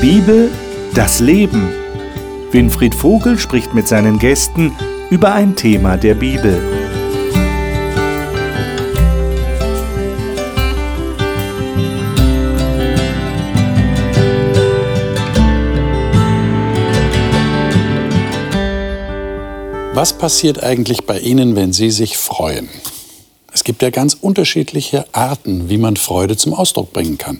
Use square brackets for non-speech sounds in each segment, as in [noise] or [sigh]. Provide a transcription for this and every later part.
Bibel, das Leben. Winfried Vogel spricht mit seinen Gästen über ein Thema der Bibel. Was passiert eigentlich bei Ihnen, wenn Sie sich freuen? Gibt ja ganz unterschiedliche Arten, wie man Freude zum Ausdruck bringen kann.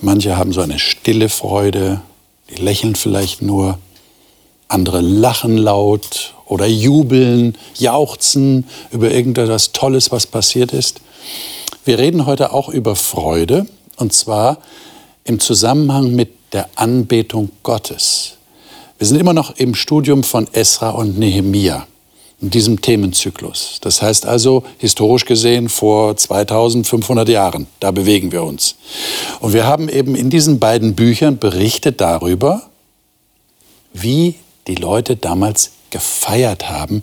Manche haben so eine stille Freude, die lächeln vielleicht nur. Andere lachen laut oder jubeln, jauchzen über irgendetwas Tolles, was passiert ist. Wir reden heute auch über Freude und zwar im Zusammenhang mit der Anbetung Gottes. Wir sind immer noch im Studium von Esra und Nehemia in diesem Themenzyklus. Das heißt also, historisch gesehen vor 2500 Jahren, da bewegen wir uns. Und wir haben eben in diesen beiden Büchern berichtet darüber, wie die Leute damals gefeiert haben,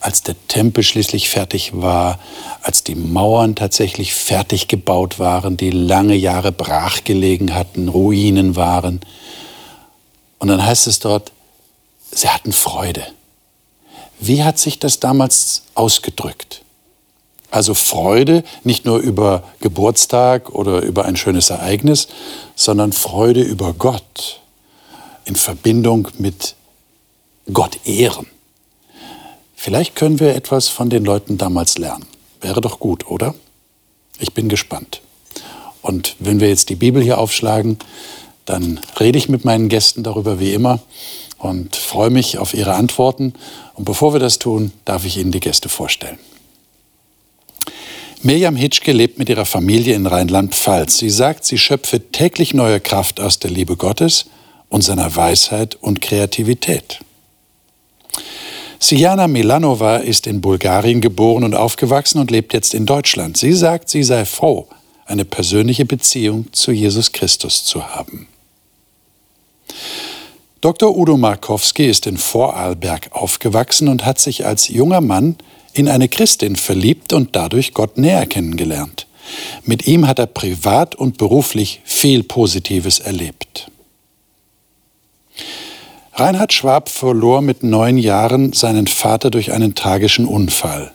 als der Tempel schließlich fertig war, als die Mauern tatsächlich fertig gebaut waren, die lange Jahre brachgelegen hatten, Ruinen waren. Und dann heißt es dort, sie hatten Freude. Wie hat sich das damals ausgedrückt? Also Freude nicht nur über Geburtstag oder über ein schönes Ereignis, sondern Freude über Gott in Verbindung mit Gott ehren. Vielleicht können wir etwas von den Leuten damals lernen. Wäre doch gut, oder? Ich bin gespannt. Und wenn wir jetzt die Bibel hier aufschlagen, dann rede ich mit meinen Gästen darüber wie immer und freue mich auf Ihre Antworten. Und bevor wir das tun, darf ich Ihnen die Gäste vorstellen. Mirjam Hitschke lebt mit ihrer Familie in Rheinland-Pfalz. Sie sagt, sie schöpfe täglich neue Kraft aus der Liebe Gottes und seiner Weisheit und Kreativität. Sijana Milanova ist in Bulgarien geboren und aufgewachsen und lebt jetzt in Deutschland. Sie sagt, sie sei froh, eine persönliche Beziehung zu Jesus Christus zu haben. Dr. Udo Markowski ist in Vorarlberg aufgewachsen und hat sich als junger Mann in eine Christin verliebt und dadurch Gott näher kennengelernt. Mit ihm hat er privat und beruflich viel Positives erlebt. Reinhard Schwab verlor mit neun Jahren seinen Vater durch einen tragischen Unfall.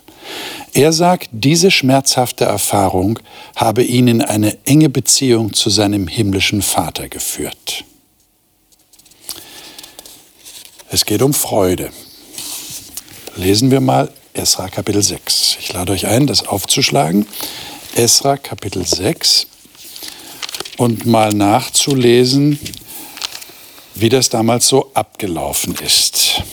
Er sagt, diese schmerzhafte Erfahrung habe ihn in eine enge Beziehung zu seinem himmlischen Vater geführt. Es geht um Freude. Lesen wir mal Esra Kapitel 6. Ich lade euch ein, das aufzuschlagen. Esra Kapitel 6 und mal nachzulesen, wie das damals so abgelaufen ist.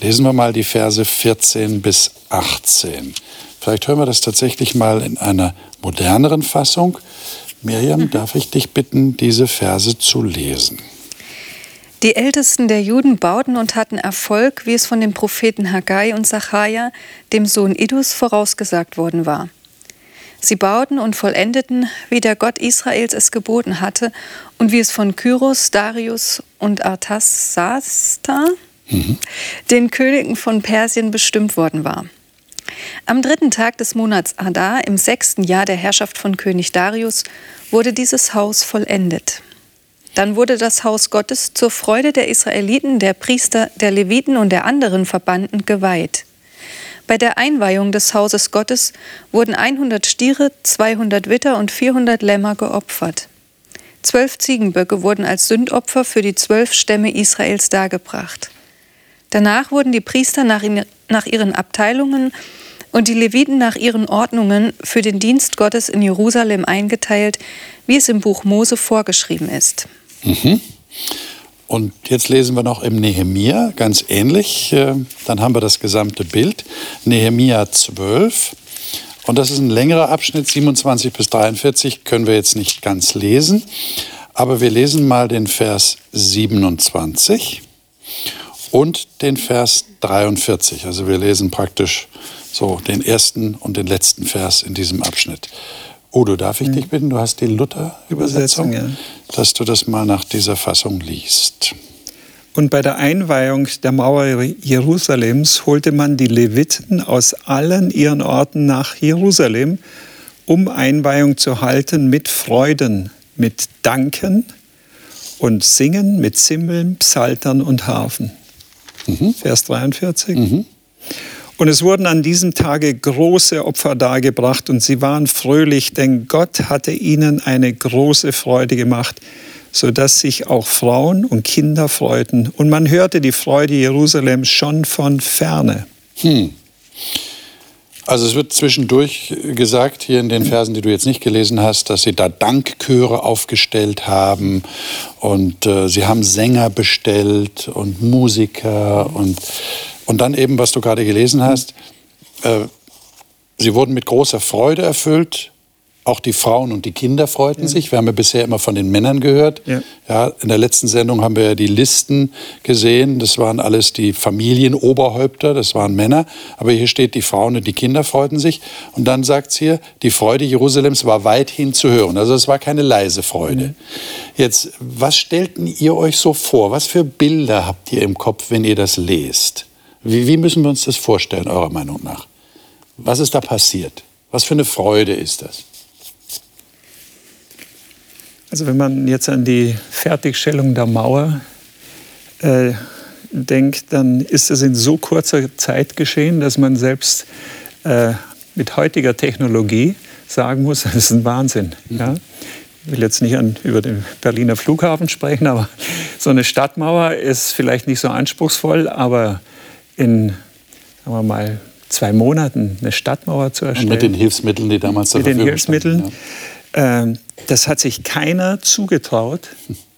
Lesen wir mal die Verse 14 bis 18. Vielleicht hören wir das tatsächlich mal in einer moderneren Fassung. Miriam, mhm. darf ich dich bitten, diese Verse zu lesen? Die Ältesten der Juden bauten und hatten Erfolg, wie es von den Propheten Haggai und Sacharja, dem Sohn Idus, vorausgesagt worden war. Sie bauten und vollendeten, wie der Gott Israels es geboten hatte und wie es von Kyros, Darius und Artasasta, mhm. den Königen von Persien, bestimmt worden war. Am dritten Tag des Monats Adar, im sechsten Jahr der Herrschaft von König Darius, wurde dieses Haus vollendet. Dann wurde das Haus Gottes zur Freude der Israeliten, der Priester, der Leviten und der anderen Verbannten geweiht. Bei der Einweihung des Hauses Gottes wurden 100 Stiere, 200 Witter und 400 Lämmer geopfert. Zwölf Ziegenböcke wurden als Sündopfer für die zwölf Stämme Israels dargebracht. Danach wurden die Priester nach ihren Abteilungen und die Leviten nach ihren Ordnungen für den Dienst Gottes in Jerusalem eingeteilt, wie es im Buch Mose vorgeschrieben ist. Mhm. Und jetzt lesen wir noch im Nehemia, ganz ähnlich. Äh, dann haben wir das gesamte Bild. Nehemia 12. Und das ist ein längerer Abschnitt, 27 bis 43, können wir jetzt nicht ganz lesen. Aber wir lesen mal den Vers 27 und den Vers 43. Also wir lesen praktisch so den ersten und den letzten Vers in diesem Abschnitt. Udo, darf ich mhm. dich bitten, du hast die Luther-Übersetzung, ja. dass du das mal nach dieser Fassung liest. Und bei der Einweihung der Mauer Jerusalems holte man die Leviten aus allen ihren Orten nach Jerusalem, um Einweihung zu halten mit Freuden, mit Danken und singen mit Zimbeln, Psaltern und Harfen. Mhm. Vers 43. Mhm. Und es wurden an diesem Tage große Opfer dargebracht und sie waren fröhlich, denn Gott hatte ihnen eine große Freude gemacht, sodass sich auch Frauen und Kinder freuten. Und man hörte die Freude Jerusalems schon von ferne. Hm. Also es wird zwischendurch gesagt, hier in den Versen, die du jetzt nicht gelesen hast, dass sie da Dankchöre aufgestellt haben und äh, sie haben Sänger bestellt und Musiker und, und dann eben, was du gerade gelesen hast, äh, sie wurden mit großer Freude erfüllt auch die Frauen und die Kinder freuten ja. sich. Wir haben ja bisher immer von den Männern gehört. Ja. ja. in der letzten Sendung haben wir ja die Listen gesehen. Das waren alles die Familienoberhäupter, das waren Männer. Aber hier steht, die Frauen und die Kinder freuten sich. Und dann sagt es hier, die Freude Jerusalems war weithin zu hören. Also es war keine leise Freude. Mhm. Jetzt, was stellten ihr euch so vor? Was für Bilder habt ihr im Kopf, wenn ihr das lest? Wie, wie müssen wir uns das vorstellen, eurer Meinung nach? Was ist da passiert? Was für eine Freude ist das? Also wenn man jetzt an die Fertigstellung der Mauer äh, denkt, dann ist es in so kurzer Zeit geschehen, dass man selbst äh, mit heutiger Technologie sagen muss, [laughs] das ist ein Wahnsinn. Ja? Ich will jetzt nicht an, über den Berliner Flughafen sprechen, aber so eine Stadtmauer ist vielleicht nicht so anspruchsvoll, aber in, sagen wir mal, zwei Monaten eine Stadtmauer zu erstellen. Und mit den Hilfsmitteln, die damals zur Verfügung Mit den Hilfsmitteln. Standen, ja. ähm, das hat sich keiner zugetraut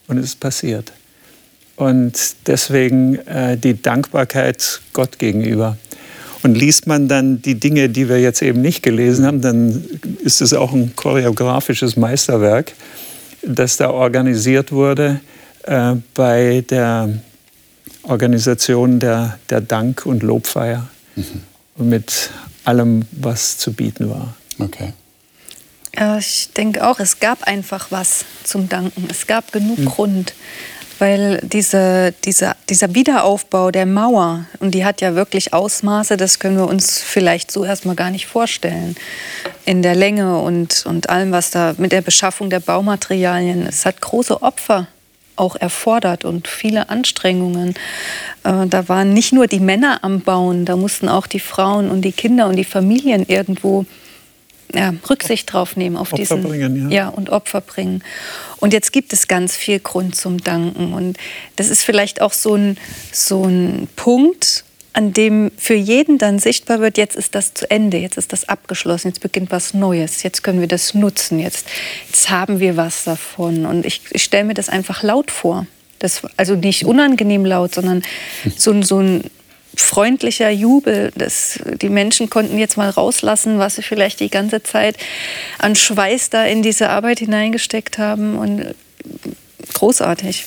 und es ist passiert. Und deswegen äh, die Dankbarkeit Gott gegenüber. Und liest man dann die Dinge, die wir jetzt eben nicht gelesen haben, dann ist es auch ein choreografisches Meisterwerk, das da organisiert wurde äh, bei der Organisation der, der Dank- und Lobfeier. Mhm. Mit allem, was zu bieten war. Okay. Ich denke auch, es gab einfach was zum Danken. Es gab genug mhm. Grund, weil diese, diese, dieser Wiederaufbau der Mauer, und die hat ja wirklich Ausmaße, das können wir uns vielleicht so erstmal gar nicht vorstellen, in der Länge und, und allem, was da mit der Beschaffung der Baumaterialien, es hat große Opfer auch erfordert und viele Anstrengungen. Äh, da waren nicht nur die Männer am Bauen, da mussten auch die Frauen und die Kinder und die Familien irgendwo ja, Rücksicht drauf nehmen auf Opfer diesen bringen, ja. ja und Opfer bringen. Und jetzt gibt es ganz viel Grund zum Danken und das ist vielleicht auch so ein so ein Punkt, an dem für jeden dann sichtbar wird, jetzt ist das zu Ende, jetzt ist das abgeschlossen, jetzt beginnt was Neues, jetzt können wir das nutzen, jetzt, jetzt haben wir was davon. Und ich, ich stelle mir das einfach laut vor. Das, also nicht unangenehm laut, sondern so, so ein freundlicher Jubel. Das, die Menschen konnten jetzt mal rauslassen, was sie vielleicht die ganze Zeit an Schweiß da in diese Arbeit hineingesteckt haben. Und großartig.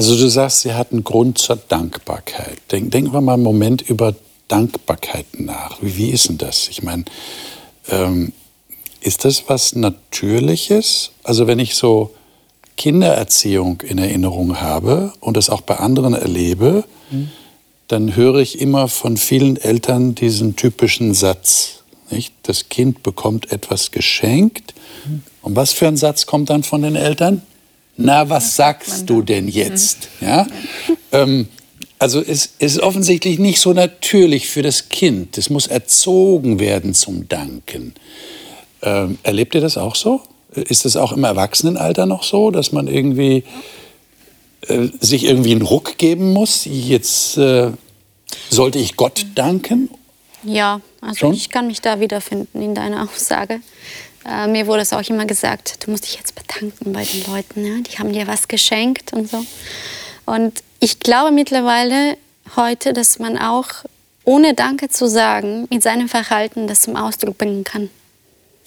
Also du sagst, sie hatten Grund zur Dankbarkeit. Denk, denken wir mal einen Moment über Dankbarkeit nach. Wie, wie ist denn das? Ich meine, ähm, ist das was Natürliches? Also wenn ich so Kindererziehung in Erinnerung habe und das auch bei anderen erlebe, mhm dann höre ich immer von vielen Eltern diesen typischen Satz. Nicht? Das Kind bekommt etwas geschenkt. Und was für ein Satz kommt dann von den Eltern? Na, was sagst du denn jetzt? Mhm. Ja? [laughs] Ähm, also es ist offensichtlich nicht so natürlich für das Kind. Es muss erzogen werden zum Danken. Ähm, erlebt ihr das auch so? Ist das auch im Erwachsenenalter noch so, dass man irgendwie äh, sich irgendwie einen Ruck geben muss. Jetzt äh, sollte ich Gott danken? Ja, also Schon? ich kann mich da wiederfinden in deiner Aussage. Äh, mir wurde es auch immer gesagt, du musst dich jetzt bedanken bei den Leuten. Ja? Die haben dir was geschenkt und so. Und ich glaube mittlerweile heute, dass man auch ohne Danke zu sagen mit seinem Verhalten das zum Ausdruck bringen kann.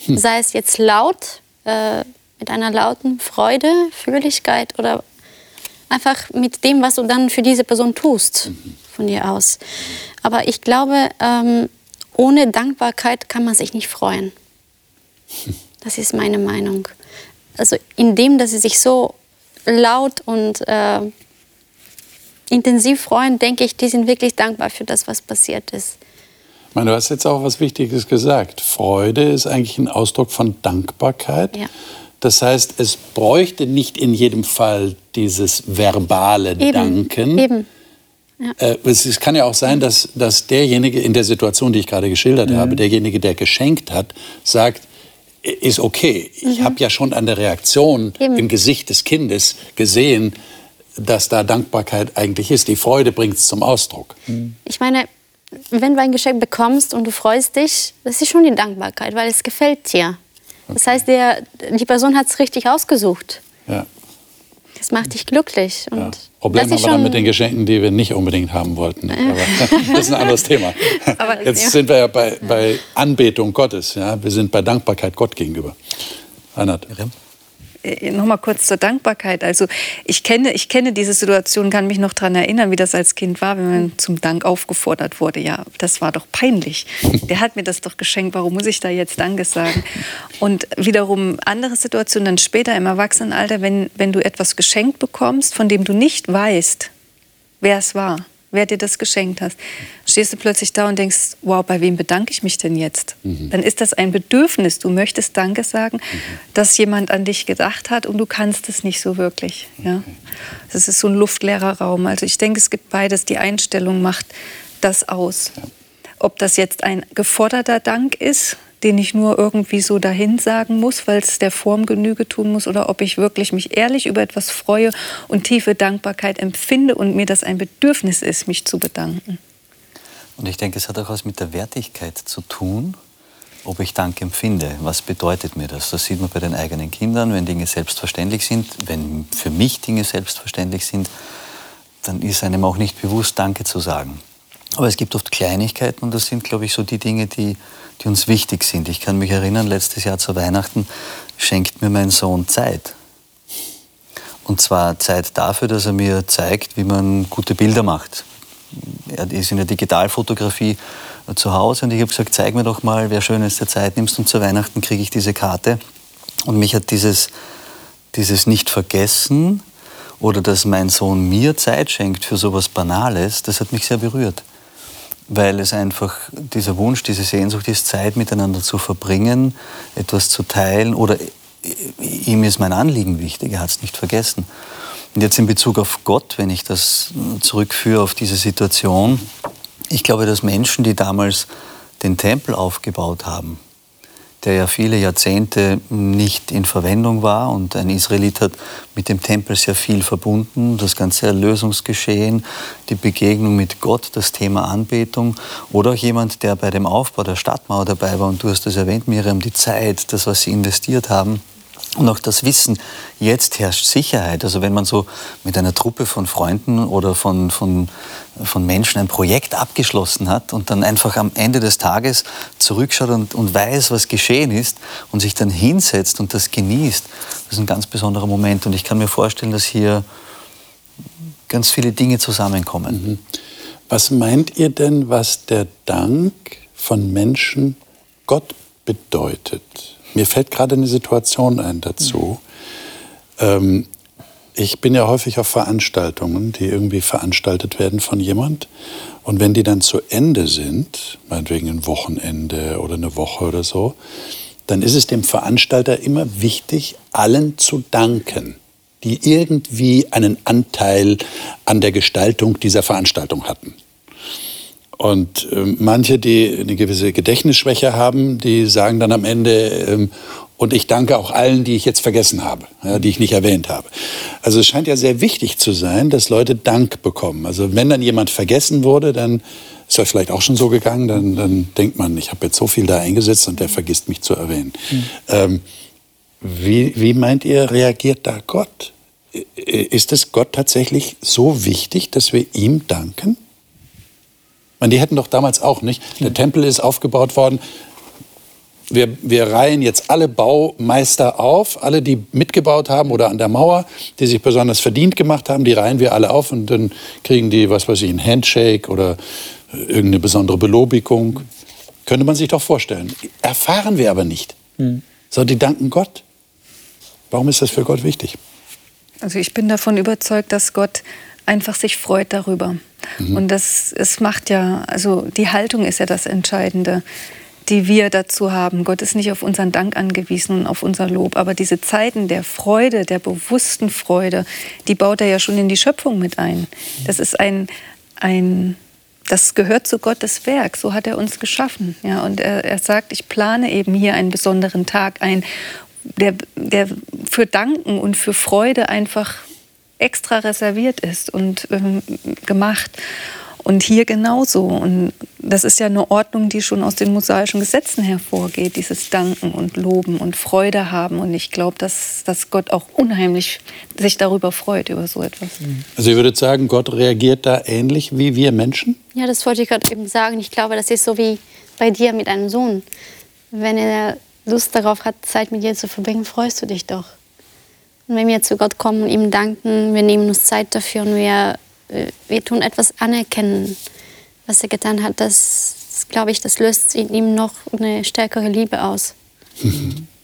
Hm. Sei es jetzt laut, äh, mit einer lauten Freude, Fröhlichkeit oder einfach mit dem, was du dann für diese Person tust, von dir aus. Aber ich glaube, ähm, ohne Dankbarkeit kann man sich nicht freuen. Das ist meine Meinung. Also indem, dass sie sich so laut und äh, intensiv freuen, denke ich, die sind wirklich dankbar für das, was passiert ist. Ich meine, du hast jetzt auch was Wichtiges gesagt. Freude ist eigentlich ein Ausdruck von Dankbarkeit. Ja. Das heißt, es bräuchte nicht in jedem Fall dieses verbale Eben, Danken. eben. Äh, es, es kann ja auch sein, dass, dass derjenige in der Situation, die ich gerade geschildert habe, derjenige, der geschenkt hat, sagt, ist okay. Ich habe ja schon an der Reaktion Eben. im Gesicht des Kindes gesehen, dass da Dankbarkeit eigentlich ist. Die Freude bringt es zum Ausdruck. Ich meine, wenn du ein Geschenk bekommst und du freust dich, das ist schon die Dankbarkeit, weil es gefällt dir. Das heißt, der, die Person hat es richtig ausgesucht. Ja. Das macht dich glücklich. Und Ja. Problem das haben wir dann mit den Geschenken, die wir nicht unbedingt haben wollten. Aber das ist ein anderes Thema. [laughs] Aber- Jetzt sind wir ja bei, bei Anbetung Gottes. Ja? Wir sind bei Dankbarkeit Gott gegenüber. Reinhard. Äh, noch mal kurz zur Dankbarkeit. Also ich kenne, ich kenne diese Situation, kann mich noch daran erinnern, wie das als Kind war, wenn man zum Dank aufgefordert wurde. Ja, das war doch peinlich. [laughs] Der hat mir das doch geschenkt. Warum muss ich da jetzt Danke sagen? Und wiederum andere Situationen dann später im Erwachsenenalter, wenn, wenn du etwas geschenkt bekommst, von dem du nicht weißt, wer es war, wer dir das geschenkt hat, stehst du plötzlich da und denkst, wow, bei wem bedanke ich mich denn jetzt? Dann ist das ein Bedürfnis. Du möchtest Danke sagen, dass jemand an dich gedacht hat und du kannst es nicht so wirklich. Ja? Das ist so ein luftleerer Raum. Also ich denke, es gibt beides. Die Einstellung macht das aus. Ob das jetzt ein geforderter Dank ist, den ich nur irgendwie so dahin sagen muss, weil es der Form Genüge tun muss, oder ob ich wirklich mich ehrlich über etwas freue und tiefe Dankbarkeit empfinde und mir das ein Bedürfnis ist, mich zu bedanken. Und ich denke, es hat auch was mit der Wertigkeit zu tun, ob ich Dank empfinde. Was bedeutet mir das? Das sieht man bei den eigenen Kindern, wenn Dinge selbstverständlich sind. Wenn für mich Dinge selbstverständlich sind, dann ist einem auch nicht bewusst, Danke zu sagen. Aber es gibt oft Kleinigkeiten und das sind, glaube ich, so die Dinge, die, die uns wichtig sind. Ich kann mich erinnern, letztes Jahr zu Weihnachten schenkt mir mein Sohn Zeit. Und zwar Zeit dafür, dass er mir zeigt, wie man gute Bilder macht. Er ist in der Digitalfotografie zu Hause und ich habe gesagt, zeig mir doch mal, wer schön ist, der Zeit nimmst und zu Weihnachten kriege ich diese Karte. Und mich hat dieses, dieses Nicht-Vergessen oder dass mein Sohn mir Zeit schenkt für sowas Banales, das hat mich sehr berührt. Weil es einfach dieser Wunsch, diese Sehnsucht ist, Zeit miteinander zu verbringen, etwas zu teilen oder ihm ist mein Anliegen wichtig, er hat es nicht vergessen. Und jetzt in Bezug auf Gott, wenn ich das zurückführe auf diese Situation, ich glaube, dass Menschen, die damals den Tempel aufgebaut haben, der ja viele Jahrzehnte nicht in Verwendung war und ein Israelit hat mit dem Tempel sehr viel verbunden, das ganze Erlösungsgeschehen, die Begegnung mit Gott, das Thema Anbetung oder auch jemand, der bei dem Aufbau der Stadtmauer dabei war und du hast das erwähnt, Miriam, die Zeit, das, was sie investiert haben, und auch das Wissen, jetzt herrscht Sicherheit. Also wenn man so mit einer Truppe von Freunden oder von, von, von Menschen ein Projekt abgeschlossen hat und dann einfach am Ende des Tages zurückschaut und, und weiß, was geschehen ist und sich dann hinsetzt und das genießt, das ist ein ganz besonderer Moment. Und ich kann mir vorstellen, dass hier ganz viele Dinge zusammenkommen. Was meint ihr denn, was der Dank von Menschen Gott bedeutet? Mir fällt gerade eine Situation ein dazu. Ähm, ich bin ja häufig auf Veranstaltungen, die irgendwie veranstaltet werden von jemand. Und wenn die dann zu Ende sind, meinetwegen ein Wochenende oder eine Woche oder so, dann ist es dem Veranstalter immer wichtig, allen zu danken, die irgendwie einen Anteil an der Gestaltung dieser Veranstaltung hatten. Und ähm, manche, die eine gewisse Gedächtnisschwäche haben, die sagen dann am Ende, ähm, und ich danke auch allen, die ich jetzt vergessen habe, ja, die ich nicht erwähnt habe. Also es scheint ja sehr wichtig zu sein, dass Leute Dank bekommen. Also wenn dann jemand vergessen wurde, dann ist das vielleicht auch schon so gegangen, dann, dann denkt man, ich habe jetzt so viel da eingesetzt und der vergisst mich zu erwähnen. Ähm, wie, wie meint ihr, reagiert da Gott? Ist es Gott tatsächlich so wichtig, dass wir ihm danken? Man, die hätten doch damals auch nicht. Der Tempel ist aufgebaut worden. Wir, wir reihen jetzt alle Baumeister auf, alle, die mitgebaut haben oder an der Mauer, die sich besonders verdient gemacht haben, die reihen wir alle auf und dann kriegen die, was weiß ich, ein Handshake oder irgendeine besondere Belobigung. Könnte man sich doch vorstellen. Erfahren wir aber nicht. So, die danken Gott. Warum ist das für Gott wichtig? Also ich bin davon überzeugt, dass Gott einfach sich freut darüber. Und das es macht ja, also die Haltung ist ja das Entscheidende. die wir dazu haben. Gott ist nicht auf unseren Dank angewiesen und auf unser Lob. Aber diese Zeiten der Freude, der bewussten Freude, die baut er ja schon in die Schöpfung mit ein. Das ist ein, ein das gehört zu Gottes Werk. So hat er uns geschaffen. Ja, und er, er sagt, ich plane eben hier einen besonderen Tag ein, der, der für Danken und für Freude einfach extra reserviert ist und ähm, gemacht. Und hier genauso. Und das ist ja eine Ordnung, die schon aus den mosaischen Gesetzen hervorgeht, dieses Danken und Loben und Freude haben. Und ich glaube, dass, dass Gott auch unheimlich sich darüber freut, über so etwas. Also ihr würdet sagen, Gott reagiert da ähnlich wie wir Menschen? Ja, das wollte ich gerade eben sagen. Ich glaube, das ist so wie bei dir mit einem Sohn. Wenn er Lust darauf hat, Zeit mit dir zu verbringen, freust du dich doch. Und wenn wir zu Gott kommen und ihm danken, wir nehmen uns Zeit dafür und wir äh, wir tun etwas anerkennen, was er getan hat, das, das glaube ich, das löst in ihm noch eine stärkere Liebe aus. Mhm. [laughs]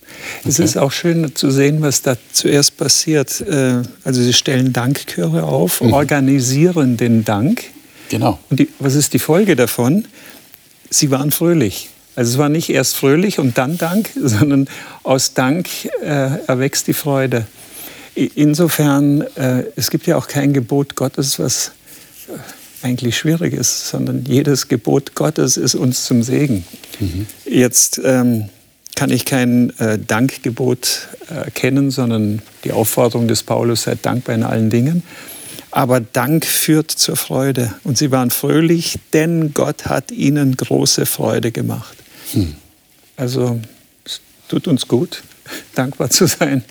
Es ist auch schön zu sehen, was da zuerst passiert. Äh, also sie stellen Dankchöre auf, mhm. organisieren den Dank. Genau. Und die, was ist die Folge davon? Sie waren fröhlich. Also es war nicht erst fröhlich und dann Dank, [laughs] sondern aus Dank äh, erwächst die Freude. Insofern, äh, es gibt ja auch kein Gebot Gottes, was äh, eigentlich schwierig ist, sondern jedes Gebot Gottes ist uns zum Segen. Mhm. Jetzt ähm, kann ich kein äh, Dankgebot erkennen, äh, sondern die Aufforderung des Paulus, seid dankbar in allen Dingen. Aber Dank führt zur Freude. Und sie waren fröhlich, denn Gott hat ihnen große Freude gemacht. Mhm. Also es tut uns gut, [laughs] dankbar zu sein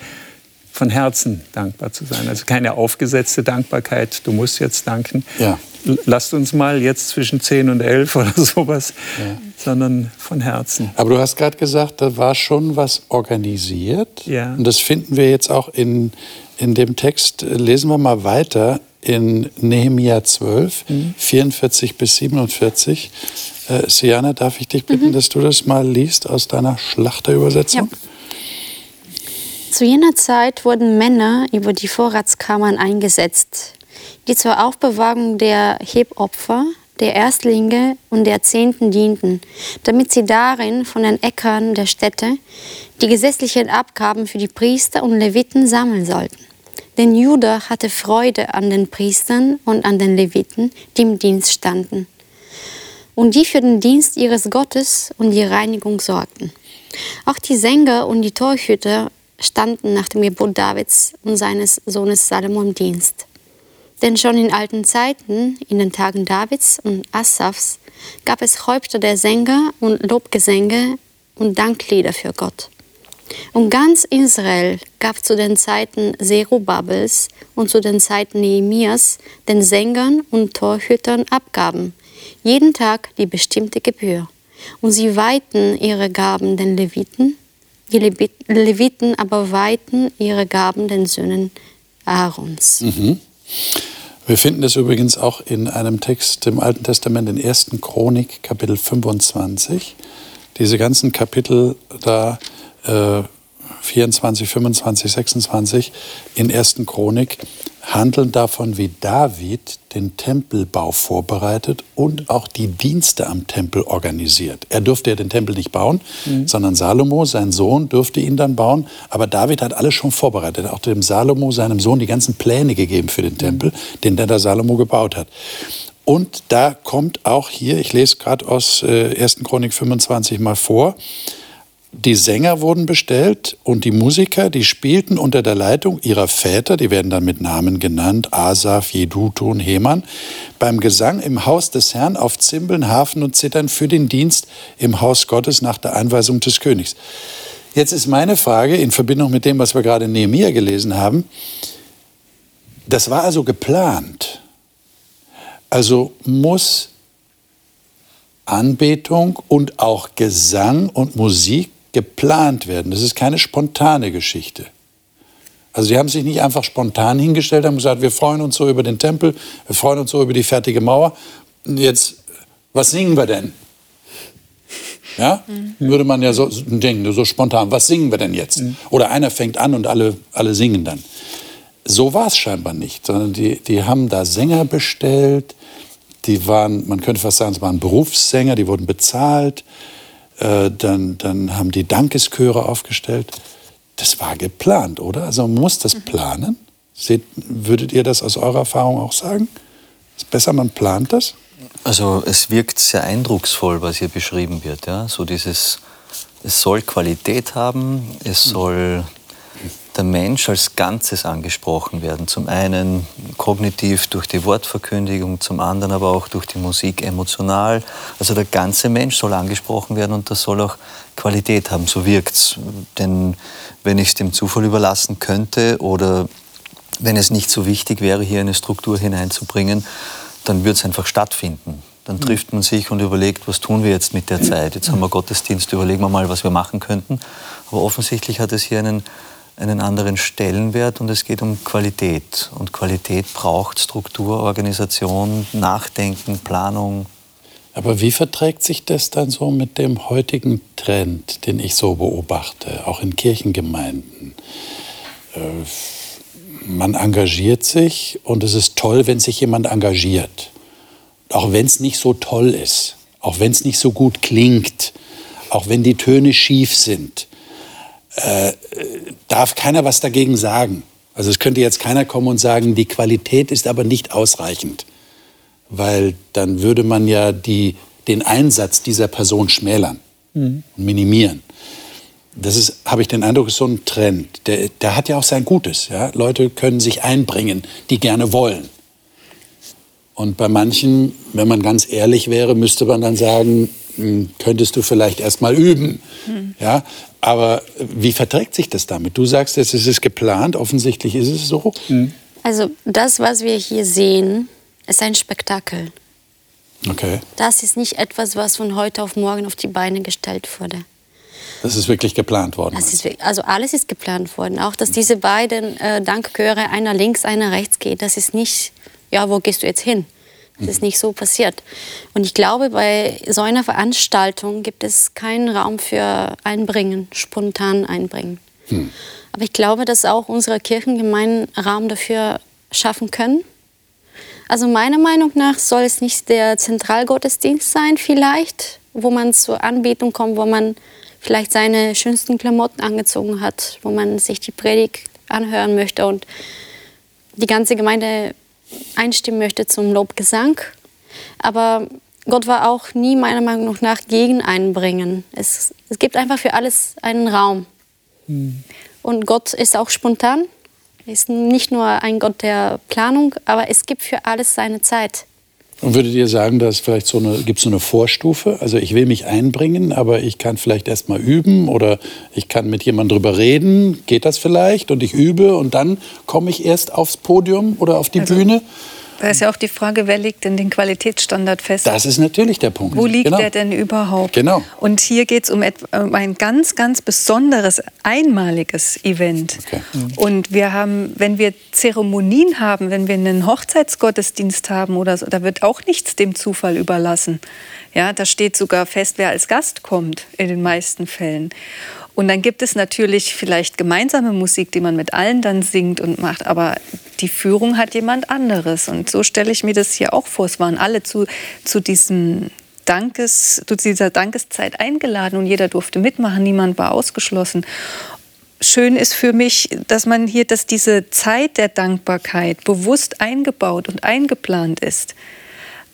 von Herzen dankbar zu sein. Also keine aufgesetzte Dankbarkeit, du musst jetzt danken. Ja. Lasst uns mal jetzt zwischen 10 und 11 [laughs] oder sowas, ja. sondern von Herzen. Aber du hast gerade gesagt, da war schon was organisiert. Ja. Und das finden wir jetzt auch in, in dem Text. Lesen wir mal weiter in Nehemia 12, mhm. 44 bis 47. Äh, Siana, darf ich dich bitten, mhm. dass du das mal liest aus deiner Schlachterübersetzung? Ja. Zu jener Zeit wurden Männer über die Vorratskammern eingesetzt, die zur Aufbewahrung der Hebopfer, der Erstlinge und der Zehnten dienten, damit sie darin von den Äckern der Städte die gesetzlichen Abgaben für die Priester und Leviten sammeln sollten. Denn Judah hatte Freude an den Priestern und an den Leviten, die im Dienst standen und die für den Dienst ihres Gottes und die Reinigung sorgten. Auch die Sänger und die Torhüter standen nach dem Gebot Davids und seines Sohnes Salomo im Dienst. Denn schon in alten Zeiten, in den Tagen Davids und Asafs, gab es Häupter der Sänger und Lobgesänge und Danklieder für Gott. Und ganz Israel gab zu den Zeiten Zerubabels und zu den Zeiten Nehemias den Sängern und Torhütern Abgaben, jeden Tag die bestimmte Gebühr. Und sie weihten ihre Gaben den Leviten die Leviten aber weihten ihre Gaben den Söhnen Aarons. Mhm. Wir finden es übrigens auch in einem Text im Alten Testament, in 1. Chronik, Kapitel 25. Diese ganzen Kapitel da, äh, 24, 25, 26 in 1. Chronik, handeln davon, wie David den Tempelbau vorbereitet und auch die Dienste am Tempel organisiert. Er durfte ja den Tempel nicht bauen, mhm. sondern Salomo, sein Sohn, durfte ihn dann bauen. Aber David hat alles schon vorbereitet, auch dem Salomo, seinem Sohn, die ganzen Pläne gegeben für den Tempel, den der da Salomo gebaut hat. Und da kommt auch hier, ich lese gerade aus äh, 1. Chronik 25 mal vor, die Sänger wurden bestellt und die Musiker, die spielten unter der Leitung ihrer Väter, die werden dann mit Namen genannt, Asaf, Jedutun, Heman, beim Gesang im Haus des Herrn auf Zimbeln, Hafen und Zittern für den Dienst im Haus Gottes nach der Einweisung des Königs. Jetzt ist meine Frage in Verbindung mit dem, was wir gerade in Nehemiah gelesen haben, das war also geplant. Also muss Anbetung und auch Gesang und Musik geplant werden. Das ist keine spontane Geschichte. Also sie haben sich nicht einfach spontan hingestellt, haben gesagt, wir freuen uns so über den Tempel, wir freuen uns so über die fertige Mauer. Jetzt, was singen wir denn? Ja? Mhm. Würde man ja so denken, so spontan, was singen wir denn jetzt? Mhm. Oder einer fängt an und alle, alle singen dann. So war es scheinbar nicht, sondern die, die haben da Sänger bestellt, die waren, man könnte fast sagen, es waren Berufssänger, die wurden bezahlt Äh, dann, dann haben die Dankeschöre aufgestellt. Das war geplant, oder? Also man muss das planen. Seht, würdet ihr das aus eurer Erfahrung auch sagen? Ist besser, man plant das? Also es wirkt sehr eindrucksvoll, was hier beschrieben wird. Ja? So dieses, es soll Qualität haben, es mhm. soll der Mensch als Ganzes angesprochen werden. Zum einen kognitiv durch die Wortverkündigung, zum anderen aber auch durch die Musik emotional. Also der ganze Mensch soll angesprochen werden und das soll auch Qualität haben, so wirkt's. Denn wenn ich es dem Zufall überlassen könnte oder wenn es nicht so wichtig wäre, hier eine Struktur hineinzubringen, dann würde es einfach stattfinden. Dann mhm. trifft man sich und überlegt, was tun wir jetzt mit der Zeit. Jetzt haben wir Gottesdienst, überlegen wir mal, was wir machen könnten. Aber offensichtlich hat es hier einen einen anderen Stellenwert und es geht um Qualität. Und Qualität braucht Struktur, Organisation, Nachdenken, Planung. Aber wie verträgt sich das dann so mit dem heutigen Trend, den ich so beobachte, auch in Kirchengemeinden? Äh, man engagiert sich und es ist toll, wenn sich jemand engagiert. Auch wenn es nicht so toll ist, auch wenn es nicht so gut klingt, auch wenn die Töne schief sind äh, darf keiner was dagegen sagen. Also es könnte jetzt keiner kommen und sagen, die Qualität ist aber nicht ausreichend, weil dann würde man ja die, den Einsatz dieser Person schmälern mhm. und minimieren. Das ist, habe ich den Eindruck, ist so ein Trend. Der, der hat ja auch sein Gutes. Ja? Leute können sich einbringen, die gerne wollen. Und bei manchen, wenn man ganz ehrlich wäre, müsste man dann sagen, hm, könntest du vielleicht erst mal üben. Mhm. Ja, aber wie verträgt sich das damit? Du sagst, es ist geplant, offensichtlich ist es so. Mhm. Also das, was wir hier sehen, ist ein Spektakel. Okay. Das ist nicht etwas, was von heute auf morgen auf die Beine gestellt wurde. Das ist wirklich geplant worden. Ist, also alles ist geplant worden. Auch, dass diese beiden äh, Dankchöre, einer links, einer rechts geht, das ist nicht, ja, wo gehst du jetzt hin? Das ist nicht so passiert. Und ich glaube, bei so einer Veranstaltung gibt es keinen Raum für Einbringen, spontan Einbringen. Hm. Aber ich glaube, dass auch unsere Kirchengemeinden Raum dafür schaffen können. Also meiner Meinung nach soll es nicht der Zentralgottesdienst sein, vielleicht, wo man zur Anbetung kommt, wo man vielleicht seine schönsten Klamotten angezogen hat, wo man sich die Predigt anhören möchte und die ganze Gemeinde einstimmen möchte zum Lobgesang. Aber Gott war auch nie meiner Meinung nach gegen Einbringen. Es, es gibt einfach für alles einen Raum. Mhm. Und Gott ist auch spontan. Er ist nicht nur ein Gott der Planung, aber es gibt für alles seine Zeit. Und würdet ihr sagen, dass vielleicht so eine, gibt es so eine Vorstufe? Also ich will mich einbringen, aber ich kann vielleicht erst mal üben oder ich kann mit jemandem drüber reden. Geht das vielleicht? Und ich übe und dann komme ich erst aufs Podium oder auf die also, Bühne? Da ist ja auch die Frage, wer legt denn den Qualitätsstandard fest? Das ist natürlich der Punkt. Wo liegt genau. der denn überhaupt? Genau. Und hier geht es um, um, ein ganz, ganz besonderes, einmaliges Event. Okay. Mhm. Und wir haben, wenn wir Zeremonien haben, wenn wir einen Hochzeitsgottesdienst haben oder so, da wird auch nichts dem Zufall überlassen. Ja, da steht sogar fest, wer als Gast kommt, in den meisten Fällen. Und dann gibt es natürlich vielleicht gemeinsame Musik, die man mit allen dann singt und macht, aber die Führung hat jemand anderes. Und so stelle ich mir das hier auch vor. Es waren alle zu, zu diesem Dankes, zu dieser Dankeszeit eingeladen und jeder durfte mitmachen, niemand war ausgeschlossen. Schön ist für mich, dass man hier, dass diese Zeit der Dankbarkeit bewusst eingebaut und eingeplant ist.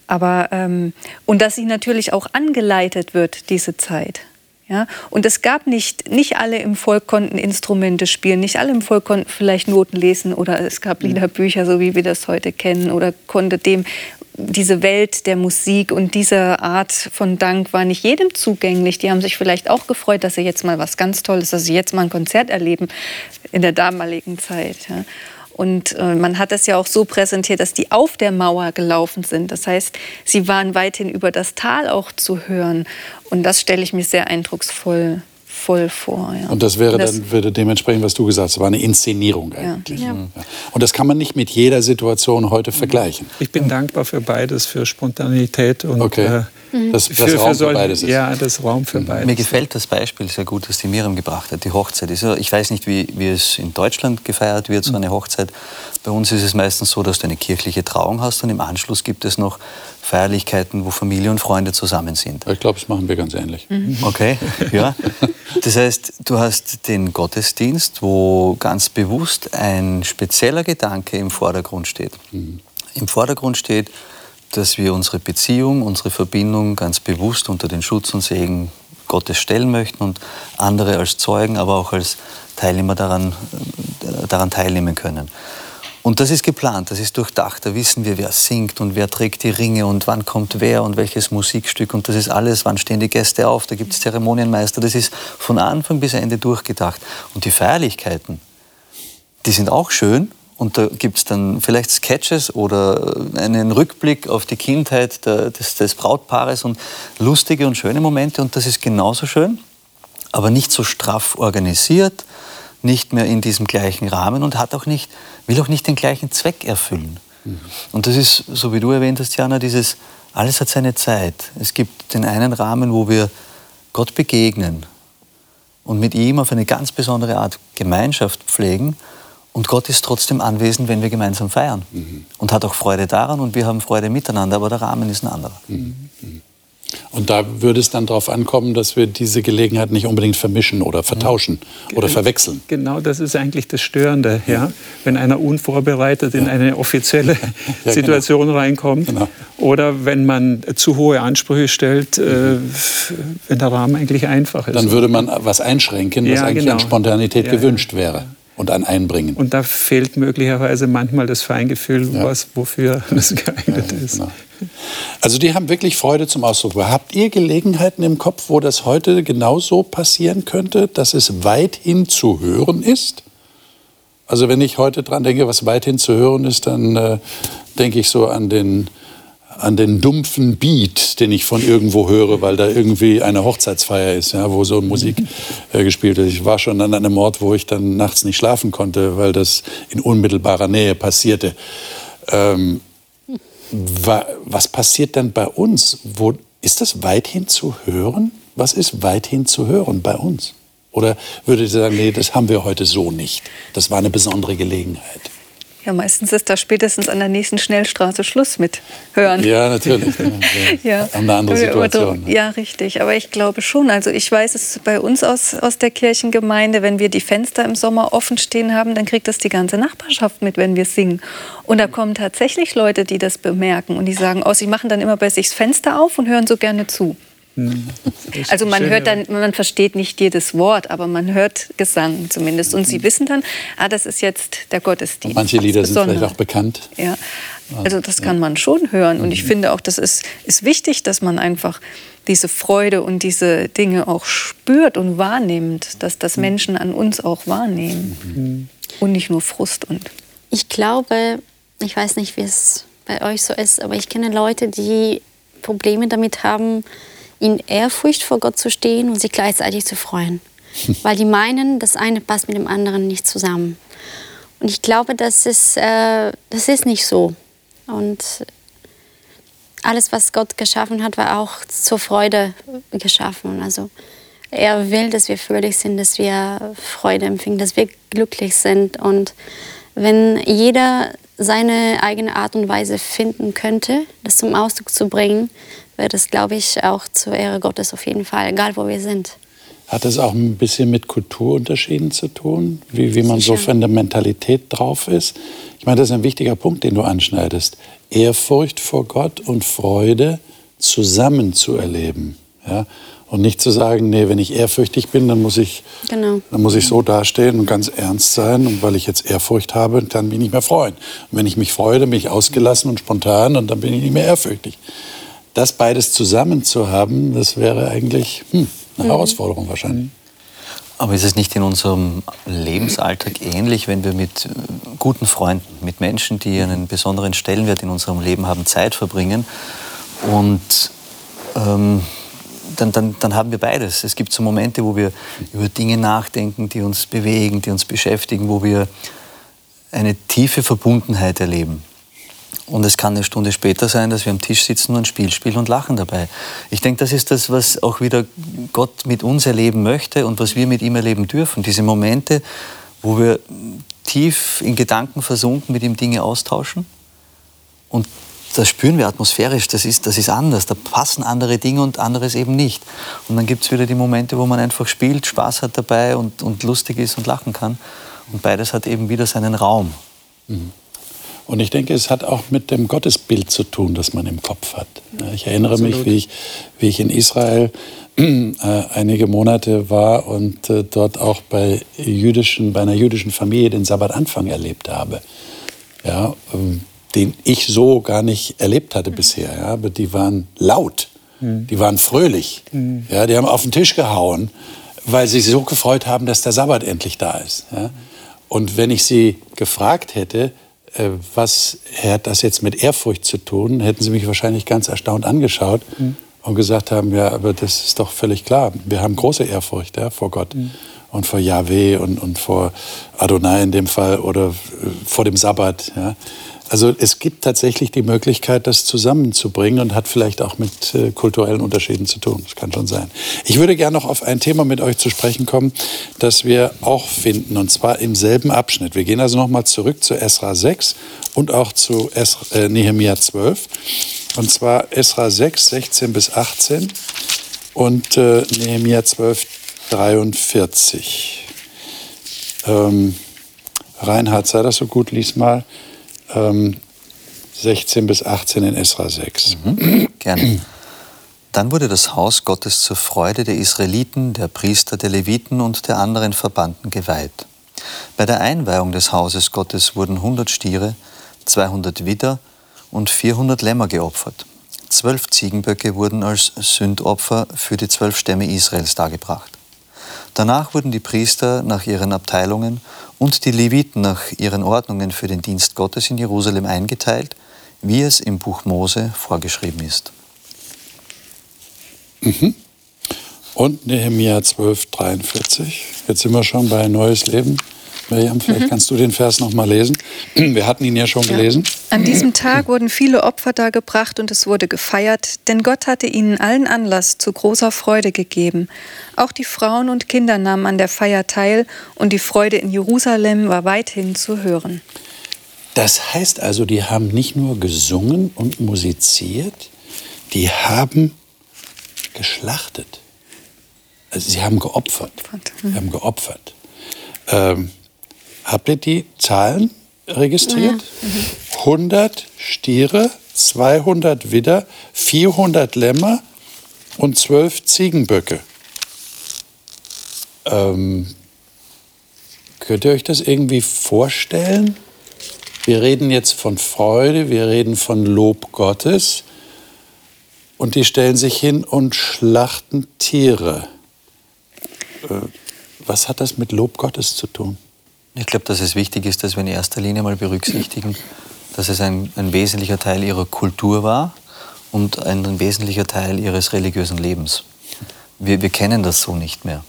Aber, ähm, und dass sie natürlich auch angeleitet wird, diese Zeit. Ja? Und es gab nicht, nicht alle im Volk konnten Instrumente spielen, nicht alle im Volk konnten vielleicht Noten lesen oder es gab mhm. Liederbücher, so wie wir das heute kennen, oder konnte dem diese Welt der Musik und diese Art von Dank war nicht jedem zugänglich. Die haben sich vielleicht auch gefreut, dass sie jetzt mal was ganz Tolles, dass sie jetzt mal ein Konzert erleben in der damaligen Zeit. Ja. Und äh, man hat es ja auch so präsentiert, dass die auf der Mauer gelaufen sind. Das heißt, sie waren weithin über das Tal auch zu hören. Und das stelle ich mir sehr eindrucksvoll voll vor. Ja. Und das wäre das, dann würde dementsprechend, was du gesagt hast, war eine Inszenierung eigentlich. Ja. Ja. Und das kann man nicht mit jeder Situation heute vergleichen. Ich bin dankbar für beides, für Spontanität und okay. Mhm. Dass das für, Raum für, für beides ist. Ja, das Raum für mhm. beides. Mir gefällt das Beispiel sehr gut, das die Miriam gebracht hat, die Hochzeit. Ich weiß nicht, wie, wie es in Deutschland gefeiert wird, so mhm. eine Hochzeit. Bei uns ist es meistens so, dass du eine kirchliche Trauung hast und im Anschluss gibt es noch Feierlichkeiten, wo Familie und Freunde zusammen sind. Ich glaube, das machen wir ganz ähnlich. Mhm. Okay, ja. Das heißt, du hast den Gottesdienst, wo ganz bewusst ein spezieller Gedanke im Vordergrund steht. Mhm. Im Vordergrund steht, dass wir unsere Beziehung, unsere Verbindung ganz bewusst unter den Schutz und Segen Gottes stellen möchten und andere als Zeugen, aber auch als Teilnehmer daran, äh, daran teilnehmen können. Und das ist geplant, das ist durchdacht. Da wissen wir, wer singt und wer trägt die Ringe und wann kommt wer und welches Musikstück. Und das ist alles, wann stehen die Gäste auf, da gibt es Zeremonienmeister. Das ist von Anfang bis Ende durchgedacht. Und die Feierlichkeiten, die sind auch schön, und da gibt es dann vielleicht Sketches oder einen Rückblick auf die Kindheit der, des, des, Brautpaares und lustige und schöne Momente. Und das ist genauso schön, aber nicht so straff organisiert, nicht mehr in diesem gleichen Rahmen und hat auch nicht, will auch nicht den gleichen Zweck erfüllen. Mhm. Und das ist, so wie du erwähnt hast, Jana, dieses, alles hat seine Zeit. Es gibt den einen Rahmen, wo wir Gott begegnen und mit ihm auf eine ganz besondere Art Gemeinschaft pflegen. Und Gott ist trotzdem anwesend, wenn wir gemeinsam feiern. Mhm. Und hat auch Freude daran und wir haben Freude miteinander, aber der Rahmen ist ein anderer. Mhm. mhm. Und da würde es dann darauf ankommen, dass wir diese Gelegenheit nicht unbedingt vermischen oder vertauschen mhm. oder verwechseln. Genau, das ist eigentlich das Störende. Ja? Wenn einer unvorbereitet in eine offizielle [laughs] ja, genau. Situation genau. reinkommt genau. oder wenn man zu hohe Ansprüche stellt, äh, wenn der Rahmen eigentlich einfach ist. Dann würde man was einschränken, was ja, eigentlich genau. an Spontanität gewünscht wäre und ein Einbringen. Und da fehlt möglicherweise manchmal das Feingefühl, ja. was, wofür das geeignet ja, ist. Genau. Also die haben wirklich Freude zum Ausdruck. Habt ihr Gelegenheiten im Kopf, wo das heute genauso passieren könnte, dass es weithin zu hören ist? Also wenn ich heute dran denke, was weithin zu hören ist, dann äh, denke ich so an den an den dumpfen Beat, den ich von irgendwo höre, weil da irgendwie eine Hochzeitsfeier ist, ja, wo so Musik äh, gespielt wird. Ich war schon an einem Ort, wo ich dann nachts nicht schlafen konnte, weil das in unmittelbarer Nähe passierte. Ähm, wa, was passiert dann bei uns? Wo, ist das weithin zu hören? Was ist weithin zu hören bei uns? Oder würdet ihr sagen, nee, das haben wir heute so nicht? Das war eine besondere Gelegenheit. Ja, meistens ist da spätestens an der nächsten Schnellstraße Schluss mit hören. Ja, natürlich. [laughs] ja. Eine andere Situation. Ja, richtig. Aber ich glaube schon. Also ich weiß es bei uns aus, aus der Kirchengemeinde, wenn wir die Fenster im Sommer offen stehen haben, dann kriegt das die ganze Nachbarschaft mit, wenn wir singen. Und da kommen tatsächlich Leute, die das bemerken und die sagen, oh, sie machen dann immer bei sich das Fenster auf und hören so gerne zu. Also man hört dann, man versteht nicht jedes Wort, aber man hört Gesang zumindest. Und sie wissen dann, ah, das ist jetzt der Gottesdienst. Und manche Lieder sind vielleicht auch bekannt. Ja, also das kann man schon hören. Und ich mhm. finde auch, das ist, ist wichtig, dass man einfach diese Freude und diese Dinge auch spürt und wahrnimmt, dass das mhm. Menschen an uns auch wahrnehmen. Mhm. Und nicht nur Frust und. Ich glaube, ich weiß nicht, wie es bei euch so ist, aber ich kenne Leute, die Probleme damit haben, in Ehrfurcht vor Gott zu stehen und sich gleichzeitig zu freuen. [laughs] Weil die meinen, das eine passt mit dem anderen nicht zusammen. Und ich glaube, das ist, äh, das ist nicht so. Und alles, was Gott geschaffen hat, war auch zur Freude geschaffen. Also er will, dass wir fröhlich sind, dass wir Freude empfinden, dass wir glücklich sind. Und wenn jeder seine eigene Art und Weise finden könnte, das zum Ausdruck zu bringen, wäre das, glaube ich, auch zur Ehre Gottes auf jeden Fall, egal wo wir sind. Hat es auch ein bisschen mit Kulturunterschieden zu tun, wie, wie man Sicher. so von der Mentalität drauf ist? Ich meine, das ist ein wichtiger Punkt, den du anschneidest. Ehrfurcht vor Gott und Freude zusammen zu erleben. Ja? Und nicht zu sagen, nee, wenn ich ehrfürchtig bin, dann muss ich, genau. dann muss ich so dastehen und ganz ernst sein. Und weil ich jetzt Ehrfurcht habe, kann mich nicht mehr freuen. Und wenn ich mich freue, dann bin ich ausgelassen und spontan und dann bin ich nicht mehr ehrfürchtig das beides zusammen zu haben, das wäre eigentlich hm, eine mhm. Herausforderung wahrscheinlich. Aber ist es nicht in unserem Lebensalltag ähnlich, wenn wir mit äh, guten Freunden, mit Menschen, die einen besonderen Stellenwert in unserem Leben haben, Zeit verbringen und ähm, dann, dann, dann haben wir beides. Es gibt so Momente, wo wir über Dinge nachdenken, die uns bewegen, die uns beschäftigen, wo wir eine tiefe Verbundenheit erleben. Und es kann eine Stunde später sein, dass wir am Tisch sitzen und ein Spiel spielen und lachen dabei. Ich denke, das ist das, was auch wieder Gott mit uns erleben möchte und was wir mit ihm erleben dürfen. Diese Momente, wo wir tief in Gedanken versunken mit ihm Dinge austauschen. Und das spüren wir atmosphärisch, das ist, das ist anders. Da passen andere Dinge und anderes eben nicht. Und dann gibt es wieder die Momente, wo man einfach spielt, Spaß hat dabei und, und lustig ist und lachen kann. Und beides hat eben wieder seinen Raum. Mhm. Und ich denke, es hat auch mit dem Gottesbild zu tun, das man im Kopf hat. Ich erinnere Absolut. mich, wie ich, wie ich in Israel äh, einige Monate war und äh, dort auch bei, jüdischen, bei einer jüdischen Familie den Sabbatanfang erlebt habe. Ja, ähm, den ich so gar nicht erlebt hatte bisher. Ja, aber die waren laut, mhm. die waren fröhlich. Mhm. Ja, die haben auf den Tisch gehauen, weil sie sich so gefreut haben, dass der Sabbat endlich da ist. Ja. Und wenn ich sie gefragt hätte, was hat das jetzt mit Ehrfurcht zu tun, hätten sie mich wahrscheinlich ganz erstaunt angeschaut mhm. und gesagt haben, ja, aber das ist doch völlig klar. Wir haben große Ehrfurcht ja, vor Gott mhm. und vor Yahweh und, und vor Adonai in dem Fall oder äh, vor dem Sabbat. Ja. Also es gibt tatsächlich die Möglichkeit, das zusammenzubringen und hat vielleicht auch mit äh, kulturellen Unterschieden zu tun. Das kann schon sein. Ich würde gerne noch auf ein Thema mit euch zu sprechen kommen, das wir auch finden, und zwar im selben Abschnitt. Wir gehen also nochmal zurück zu Esra 6 und auch zu Esra, äh, Nehemia 12. Und zwar Esra 6, 16 bis 18 und äh, Nehemia 12, 43. Ähm, Reinhard, sei das so gut, lies mal ähm, 16 bis 18 in Esra 6. Mhm. Gerne. Dann wurde das Haus Gottes zur Freude der Israeliten, der Priester, der Leviten und der anderen Verbannten geweiht. Bei der Einweihung des Hauses Gottes wurden 100 Stiere, 200 Widder und 400 Lämmer geopfert. Zwölf Ziegenböcke wurden als Sündopfer für die zwölf Stämme Israels dargebracht. Danach wurden die Priester nach ihren Abteilungen und die Leviten nach ihren Ordnungen für den Dienst Gottes in Jerusalem eingeteilt, wie es im Buch Mose vorgeschrieben ist. Mhm. Und Nehemiah 12, 43. Jetzt sind wir schon bei Neues Leben. Miriam, vielleicht mhm. kannst du den Vers noch mal lesen. [clears throat] Wir hatten ihn ja schon ja. gelesen. An diesem Tag wurden viele Opfer dargebracht und es wurde gefeiert, denn Gott hatte ihnen allen Anlass zu großer Freude gegeben. Auch die Frauen und Kinder nahmen an der Feier teil und die Freude in Jerusalem war weithin zu hören. Das heißt also, die haben nicht nur gesungen und musiziert, die haben geschlachtet. Also sie haben geopfert. Sie haben geopfert. Ähm, Habt ihr die Zahlen registriert? Ja. Mhm. 100 Stiere, 200 Widder, 400 Lämmer und 12 Ziegenböcke. Ähm, könnt ihr euch das irgendwie vorstellen? Wir reden jetzt von Freude, wir reden von Lob Gottes und die stellen sich hin und schlachten Tiere. Äh, was hat das mit Lob Gottes zu tun? Ich glaube, dass es wichtig ist, dass wir in erster Linie mal berücksichtigen, dass es ein, ein wesentlicher Teil ihrer Kultur war und ein, wesentlicher Teil ihres religiösen Lebens. Wir, wir kennen das so nicht mehr.